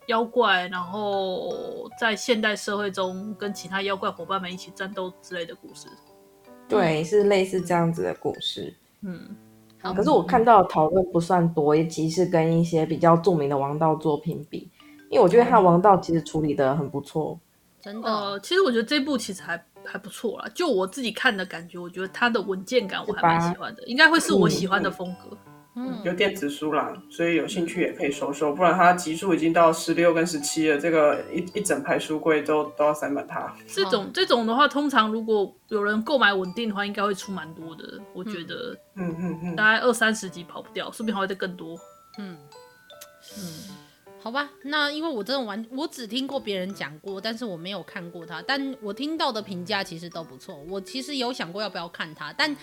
Speaker 2: 妖怪，然后在现代社会中跟其他妖怪伙伴们一起战斗之类的故事。
Speaker 4: 对，是类似这样子的故事。
Speaker 2: 嗯。
Speaker 4: 可是我看到讨论不算多，尤其是跟一些比较著名的王道作品比，因为我觉得他王道其实处理得很不错。
Speaker 1: 真的，
Speaker 2: 呃，其实我觉得这部其实还还不错啦。就我自己看的感觉，我觉得它的稳健感我还蛮喜欢的，应该会是我喜欢的风格。嗯
Speaker 3: 嗯，有电子书啦，所以有兴趣也可以收收，不然它集数已经到十六跟十七了，这个一一整排书柜都都要塞满它。
Speaker 2: 这种这种的话，通常如果有人购买稳定的话，应该会出蛮多的，我觉得，
Speaker 3: 嗯。嗯嗯，
Speaker 2: 大概二三十集跑不掉，说不定还会再更多。
Speaker 1: 嗯。嗯，好吧，那因为我真的完，我只听过别人讲过，但是我没有看过它，但我听到的评价其实都不错，我其实有想过要不要看它，但。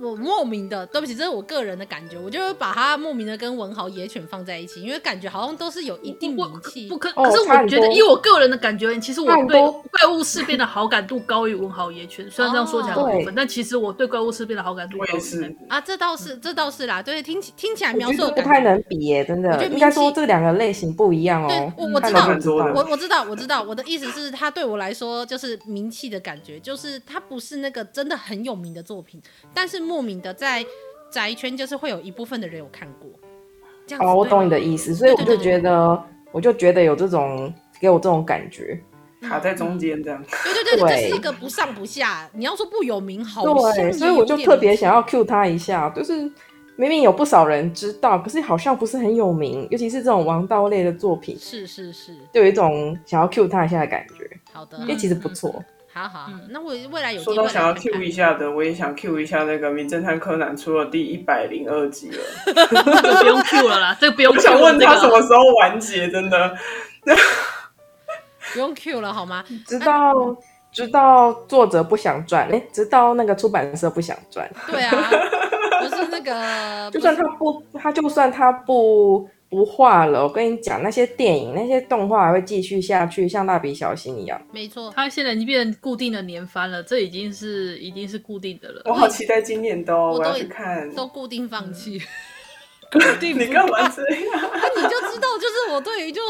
Speaker 1: 我莫名的，对不起，这是我个人的感觉，我就会把它莫名的跟文豪野犬放在一起，因为感觉好像都是有一定名气。
Speaker 2: 不可，可是我觉得以我个人的感觉，其实我对怪物事变的好感度高于文豪野犬。虽然这样说起来很过分，但其实我对怪物事变的好感度高
Speaker 3: 是
Speaker 1: 啊，这倒是，这倒是啦。对，听起听起来描述
Speaker 4: 不太能比耶，真的。应该说这两个类型不一样哦。
Speaker 1: 对，我我知道，我我知道，我知道。我的意思是，他对我来说就是名气的感觉，就是他不是那个真的很有名的作品，但是莫名的在。宅圈就是会有一部分的人有看过，这样
Speaker 4: 哦，我懂你的意思，所以我就觉得，我就觉得有这种给我这种感觉，
Speaker 3: 卡在中间这样。
Speaker 1: 对对对，这是一个不上不下。你要说不有名，好像
Speaker 4: 对，所以我就特别想要 cue 他一下，就是明明有不少人知道，可是好像不是很有名，尤其是这种王道类的作品，
Speaker 1: 是是是，
Speaker 4: 就有一种想要 cue 他一下的感觉。
Speaker 1: 好的，
Speaker 4: 因为其实不错。
Speaker 1: 好好，那我未来有
Speaker 3: 说到想要 Q 一下的，我也想 Q 一下那个《名侦探柯南》出了第一百零二集了，
Speaker 2: 不用 Q 了啦，这个不用。我
Speaker 3: 想问他什么时候完结？真的，
Speaker 1: 不用 Q 了好吗？
Speaker 4: 直到直到作者不想赚，哎，直到那个出版社不想赚。
Speaker 1: 对啊，不是那个，
Speaker 4: 就算他不，他就算他不。不画了，我跟你讲，那些电影、那些动画还会继续下去，像蜡笔小新一样。
Speaker 1: 没错，
Speaker 2: 它现在已经变成固定的年番了，这已经是已经是固定的了。
Speaker 3: 我好期待今年的哦，我，我要去看。
Speaker 1: 都固定放弃，
Speaker 3: 固定你干嘛这样？
Speaker 1: 那你就知道，就是我对于就。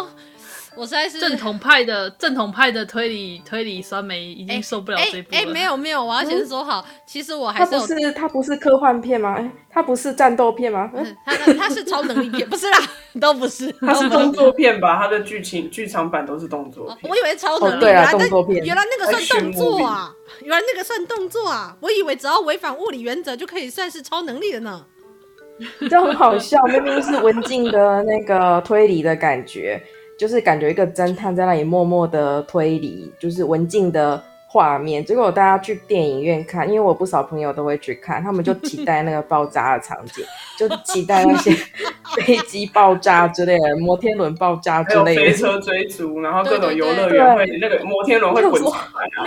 Speaker 1: 我实在是
Speaker 2: 正统派的 正统派的推理推理酸梅已经受不了这部了。
Speaker 1: 哎、欸欸欸，没有没有，我要先说好，嗯、其实我还是有。
Speaker 4: 它不是它不是科幻片吗？哎，它不是战斗片吗？
Speaker 1: 嗯，它它是超能力片，不是啦，都不是。
Speaker 3: 它是动作片吧？它的剧情剧场版都是动作片。
Speaker 1: 我以为超能力，
Speaker 4: 哦、对啊，动作片。
Speaker 1: 原来那个算动作啊！原来那个算动作啊！我以为只要违反物理原则就可以算是超能力了呢。
Speaker 4: 这很好笑，明明是文静的那个推理的感觉。就是感觉一个侦探在那里默默的推理，就是文静的画面。结果大家去电影院看，因为我不少朋友都会去看，他们就期待那个爆炸的场景，就期待那些 飞机爆炸之类的，摩天轮爆炸之类的，还有
Speaker 3: 飞车追逐，然后各种游乐园会那个摩天轮会滚出来。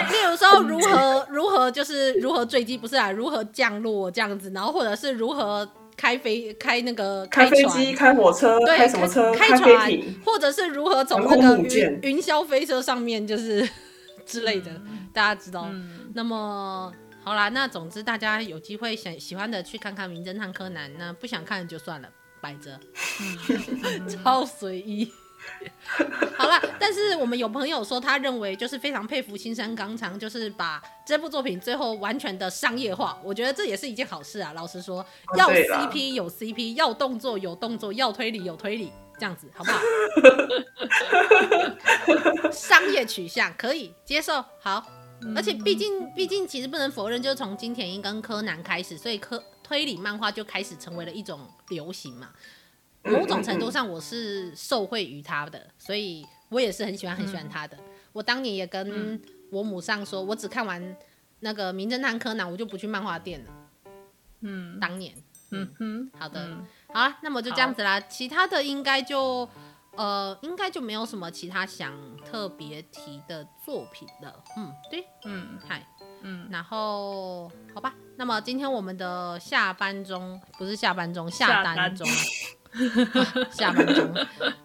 Speaker 1: 例如说如何如何就是如何坠机，不是啊？如何降落这样子，然后或者是如何。开飞开那个
Speaker 3: 开飞机、开火车、
Speaker 1: 对
Speaker 3: 开什么车、
Speaker 1: 开船，或者是如何从那个云云霄飞车上面就是 之类的，嗯、大家知道。嗯、那么好啦，那总之大家有机会想喜欢的去看看《名侦探柯南》，那不想看就算了，摆着，嗯、超随意。好了，但是我们有朋友说，他认为就是非常佩服青山刚昌，就是把这部作品最后完全的商业化。我觉得这也是一件好事啊。老实说，要 CP 有 CP，要动作有动作，要推理有推理，这样子好不好？商业取向可以接受。好，而且毕竟毕竟其实不能否认，就是从金田一跟柯南开始，所以柯推理漫画就开始成为了一种流行嘛。某种程度上，我是受惠于他的，所以我也是很喜欢很喜欢他的。嗯、我当年也跟我母上说，我只看完那个《名侦探柯南》，我就不去漫画店了。嗯，当年，嗯哼，好的，嗯、好了，那么就这样子啦。其他的应该就呃，应该就没有什么其他想特别提的作品了。嗯，对，嗯，嗨，嗯，然后好吧，那么今天我们的下班中不是下班中，下单中。下班中，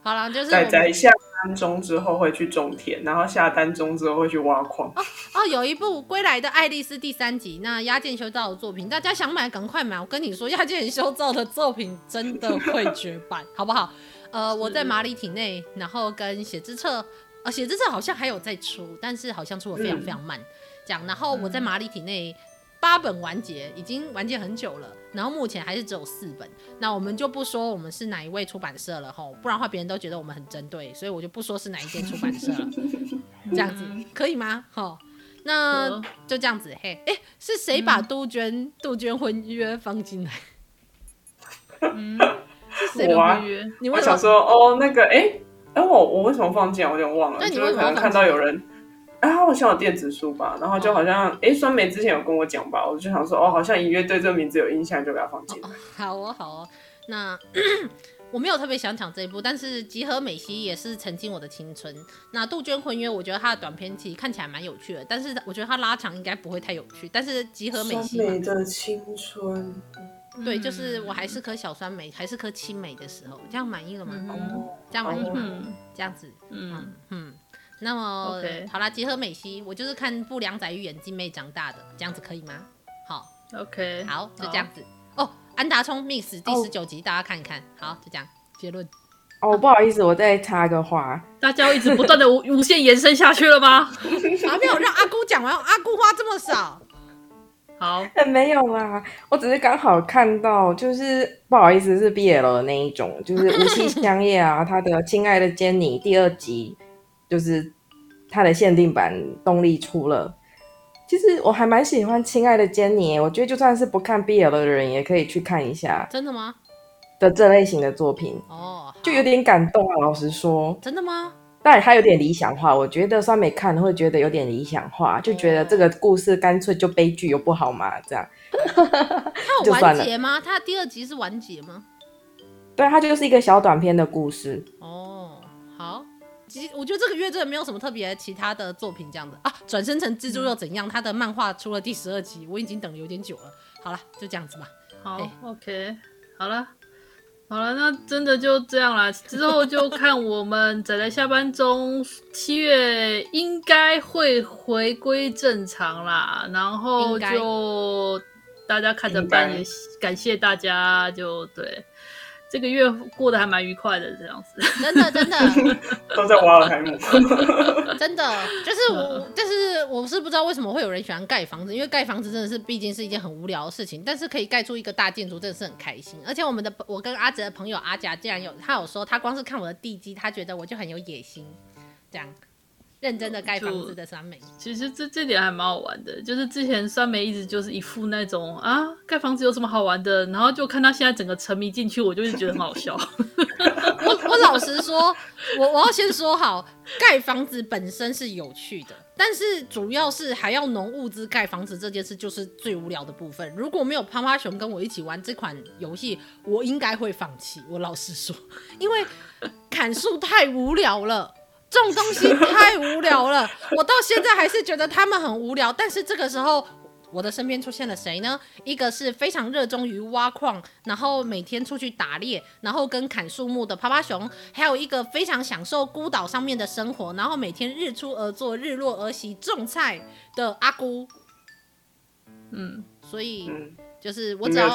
Speaker 1: 好了，就是
Speaker 3: 在在下班中之后会去种田，然后下单中之后会去挖矿。
Speaker 1: 哦哦，有一部《归来的爱丽丝》第三集，那押见修造的作品，大家想买赶快买。我跟你说，押见修造的作品真的会绝版，好不好？呃，我在马里体内，然后跟写字册，呃，写字册好像还有在出，但是好像出的非常非常慢。讲、嗯，然后我在马里体内。八本完结，已经完结很久了，然后目前还是只有四本。那我们就不说我们是哪一位出版社了吼，不然的话别人都觉得我们很针对，所以我就不说是哪一间出版社了。这样子可以吗？好，那就这样子。嘿，哎，是谁把杜鹃、嗯、杜鹃婚约放进来？
Speaker 2: 嗯，是谁的婚约？
Speaker 3: 啊、你为什么说哦，那个哎哎我我为什么放进来？我有点忘了。那你为什么可能看到有人？啊，好像有电子书吧，然后就好像哎，酸梅之前有跟我讲吧，我就想说哦，好像隐约对这个名字有印象，就给它放进来。
Speaker 1: 好哦，好哦，那咳咳 我没有特别想讲这一部，但是集合美希也是曾经我的青春。那杜鹃婚约，我觉得它的短篇其实看起来蛮有趣的，但是我觉得它拉长应该不会太有趣。但是集合美希
Speaker 3: 酸梅的青春，
Speaker 1: 对，就是我还是颗小酸梅，还是颗青梅的时候，这样满意了吗？
Speaker 3: 嗯、
Speaker 1: 这样满意吗？
Speaker 2: 嗯、
Speaker 1: 这样子，嗯
Speaker 2: 嗯。
Speaker 1: 嗯那么
Speaker 2: Okay.
Speaker 1: 好啦，结合美西，我就是看不良仔与眼镜妹长大的，这样子可以吗？好
Speaker 2: ，OK，
Speaker 1: 好，就这样子。哦，oh, 安达充 Miss 第十九集，oh. 大家看一看。好，就这样结论。
Speaker 4: 哦，不好意思，我再插个话，
Speaker 2: 大家要一直不断的无无限延伸下去了吗？
Speaker 1: 还 没有让阿姑讲完，阿姑话这么少。
Speaker 2: 好，
Speaker 4: 没有啦，我只是刚好看到，就是不好意思，是 BL 的那一种，就是无期香叶啊，他的亲爱的坚尼第二集。就是它的限定版动力出了，其实我还蛮喜欢《亲爱的坚尼》，我觉得就算是不看 BL 的人也可以去看一下。
Speaker 1: 真的吗？
Speaker 4: 的这类型的作品
Speaker 1: 哦，
Speaker 4: 就有点感动啊。老实说，
Speaker 1: 真的吗？
Speaker 4: 当然它有点理想化，我觉得酸梅看会觉得有点理想化，就觉得这个故事干脆就悲剧，又不好嘛？这样。
Speaker 1: 它有 完结吗？它第二集是完结吗？
Speaker 4: 对，它就是一个小短篇的故事。
Speaker 1: 哦，好。其实我觉得这个月真的没有什么特别其他的作品这样的啊，转身成蜘蛛又怎样？他的漫画出了第十二集，我已经等了有点久了。好了，就这样子吧。
Speaker 2: 好嘿，OK，好了，好了，那真的就这样啦。之后就看我们仔仔下班中七月应该会回归正常啦，然后就大家看着办，也感谢大家，就对。这个月过得还蛮愉快的，这样子，
Speaker 1: 真的真的
Speaker 3: 都在瓦尔海姆，
Speaker 1: 真的 就是我，但是我是不知道为什么会有人喜欢盖房子，因为盖房子真的是毕竟是一件很无聊的事情，但是可以盖出一个大建筑，真的是很开心。而且我们的我跟阿哲的朋友阿甲竟然有，他有说他光是看我的地基，他觉得我就很有野心，这样。认真的盖房子的酸梅，
Speaker 2: 其实这这点还蛮好玩的。就是之前酸梅一直就是一副那种啊，盖房子有什么好玩的，然后就看他现在整个沉迷进去，我就是觉得很好笑。
Speaker 1: 我我老实说，我我要先说好，盖房子本身是有趣的，但是主要是还要农物资盖房子这件事就是最无聊的部分。如果没有趴趴熊跟我一起玩这款游戏，我应该会放弃。我老实说，因为砍树太无聊了。这种东西太无聊了，我到现在还是觉得他们很无聊。但是这个时候，我的身边出现了谁呢？一个是非常热衷于挖矿，然后每天出去打猎，然后跟砍树木的趴趴熊，还有一个非常享受孤岛上面的生活，然后每天日出而作，日落而息种菜的阿姑。嗯，所以就是我只要。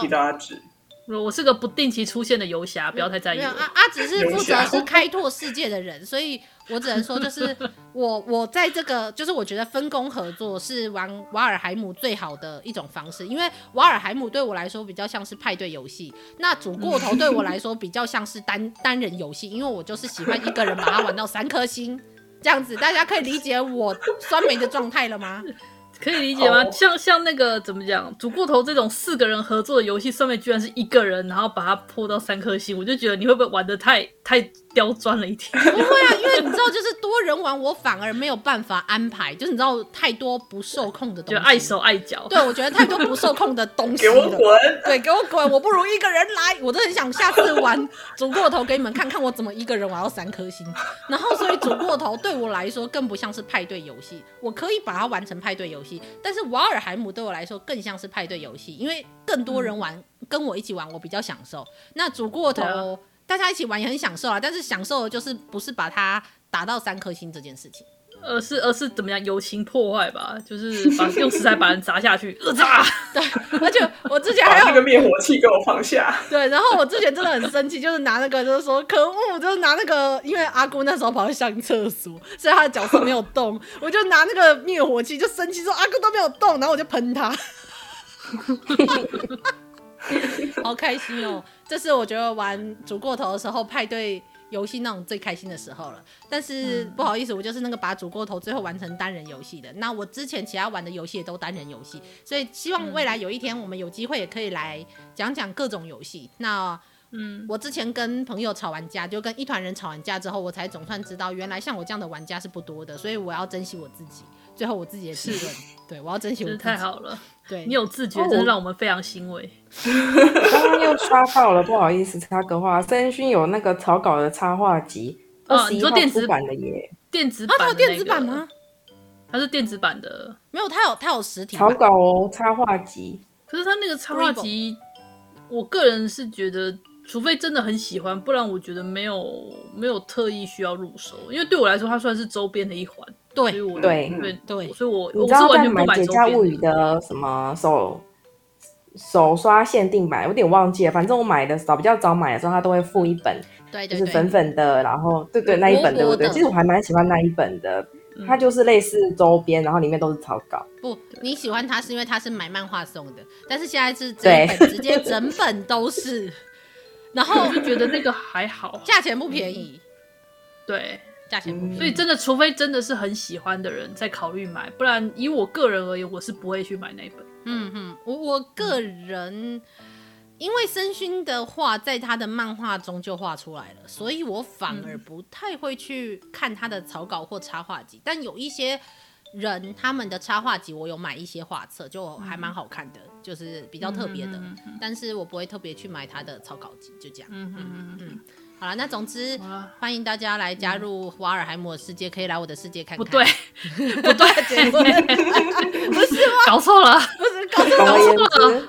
Speaker 2: 我是个不定期出现的游侠，不要太在意。
Speaker 1: 没有阿阿只是负责是开拓世界的人，所以我只能说，就是我我在这个，就是我觉得分工合作是玩瓦尔海姆最好的一种方式，因为瓦尔海姆对我来说比较像是派对游戏，那煮过头对我来说比较像是单单人游戏，因为我就是喜欢一个人把它玩到三颗星这样子，大家可以理解我酸梅的状态了吗？
Speaker 2: 可以理解吗？Oh. 像像那个怎么讲，煮过头这种四个人合作的游戏，上面居然是一个人，然后把它破到三颗星，我就觉得你会不会玩的太太刁钻了一点？
Speaker 1: 不会啊，因为你知道，就是多人玩，我反而没有办法安排，就是你知道太多不受控的东西，
Speaker 2: 就碍手碍脚。
Speaker 1: 对，我觉得太多不受控的东西
Speaker 3: 给我滚！
Speaker 1: 对，给我滚！我不如一个人来，我都很想下次玩煮过头给你们看看我怎么一个人玩到三颗星。然后，所以煮过头对我来说更不像是派对游戏，我可以把它玩成派对游戏，但是瓦尔海姆对我来说更像是派对游戏，因为更多人玩，嗯、跟我一起玩，我比较享受。那煮过头。大家一起玩也很享受啊，但是享受的就是不是把它打到三颗星这件事情，
Speaker 2: 而是而是怎么样友情破坏吧，就是把用食材把人砸下去，呃砸。
Speaker 1: 对，而且我之前还有
Speaker 3: 那个灭火器给我放下。
Speaker 1: 对，然后我之前真的很生气，就是拿那个就是说可恶，就是拿那个，因为阿姑那时候跑去上厕所，所以他的角色没有动，我就拿那个灭火器就生气说阿姑都没有动，然后我就喷他。好开心哦！这是我觉得玩煮过头的时候，派对游戏那种最开心的时候了。但是、嗯、不好意思，我就是那个把煮过头最后玩成单人游戏的。那我之前其他玩的游戏也都单人游戏，所以希望未来有一天我们有机会也可以来讲讲各种游戏。那嗯，我之前跟朋友吵完架，就跟一团人吵完架之后，我才总算知道，原来像我这样的玩家是不多的，所以我要珍惜我自己。最后我自己也是，对，我要珍惜我自己。
Speaker 2: 太好了，
Speaker 1: 对，
Speaker 2: 你有自觉，真的让我们非常欣慰。
Speaker 4: 刚刚又刷到了，不好意思插个话，森勋有那个草稿的插画集，
Speaker 2: 哦，你说电子
Speaker 4: 版的耶？
Speaker 2: 电子版？
Speaker 1: 它有电子版吗？
Speaker 2: 它是电子版的，
Speaker 1: 没有，它有它有实体
Speaker 4: 草稿哦，插画集。
Speaker 2: 可是它那个插画集，我个人是觉得，除非真的很喜欢，不然我觉得没有没有特意需要入手，因为对我来说，它算是周边的一环。对
Speaker 4: 对
Speaker 2: 对
Speaker 1: 对，
Speaker 2: 所以我
Speaker 4: 你知道在买《解家物语》的什么手手刷限定版，有点忘记了。反正我买的早比较早买的时候，它都会附一本，
Speaker 1: 对，
Speaker 4: 就是粉粉的，然后对对那一本对不对？其实我还蛮喜欢那一本的，它就是类似周边，然后里面都是草稿。
Speaker 1: 不，你喜欢它是因为它是买漫画送的，但是现在是整本直接 整本都是，然后
Speaker 2: 我就觉得那个还好，
Speaker 1: 价钱不便宜，
Speaker 2: 对。
Speaker 1: 价钱不便，
Speaker 2: 所以真的，除非真的是很喜欢的人再考虑买，不然以我个人而言，我是不会去买那本。
Speaker 1: 嗯哼，我我个人，嗯、因为申勋的画在他的漫画中就画出来了，所以我反而不太会去看他的草稿或插画集。嗯、但有一些人他们的插画集，我有买一些画册，就还蛮好看的，嗯、就是比较特别的。但是我不会特别去买他的草稿集，就这样。嗯嗯嗯嗯。好了，那总之欢迎大家来加入瓦尔海姆的世界，可以来我的世界看看。
Speaker 2: 不对，不对，不是吗？搞错了，搞错了。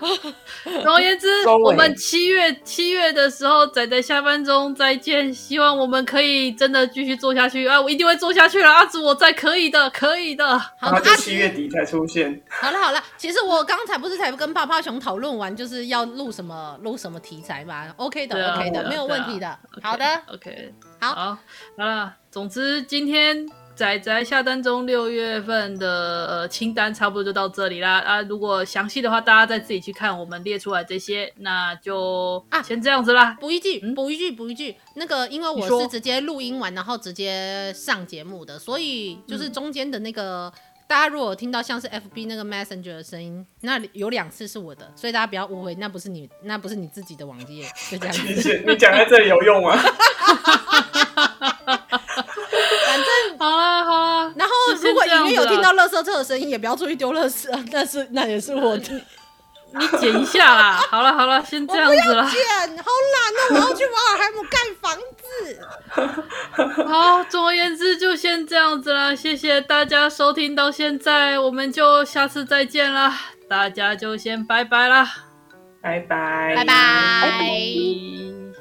Speaker 2: 总而言之，我们七月七月的时候，仔仔下班中再见。希望我们可以真的继续做下去啊！我一定会做下去了，阿紫，我在，可以的，可以的。
Speaker 3: 好，他就七月底才出现。
Speaker 1: 好了好了，其实我刚才不是才跟泡泡熊讨论完，就是要录什么录什么题材嘛？OK 的，OK 的，没有问题的。好的
Speaker 2: ，OK，
Speaker 1: 好，
Speaker 2: 好，好了。总之，今天仔仔下单中六月份的呃清单差不多就到这里啦。啊，如果详细的话，大家再自己去看我们列出来这些。那就啊，先这样子啦。
Speaker 1: 补一句，补一句，补一句。那个，因为我是直接录音完，然后直接上节目的，所以就是中间的那个。嗯大家如果听到像是 FB 那个 Messenger 的声音，那有两次是我的，所以大家不要误会，那不是你，那不是你自己的网页，就这样子。
Speaker 3: 你讲在这里有用
Speaker 1: 吗？
Speaker 2: 好啦好啦。
Speaker 1: 然后如果里面有听到垃圾车的声音，也不要出去丢垃圾，但是 那也是我的。
Speaker 2: 你剪一下啦，好了好了，先这样子了。
Speaker 1: 剪，好懒哦，我要去瓦尔海姆盖房子。
Speaker 2: 好，总而言之就先这样子了，谢谢大家收听到现在，我们就下次再见了，大家就先拜拜啦，
Speaker 3: 拜拜，
Speaker 1: 拜拜。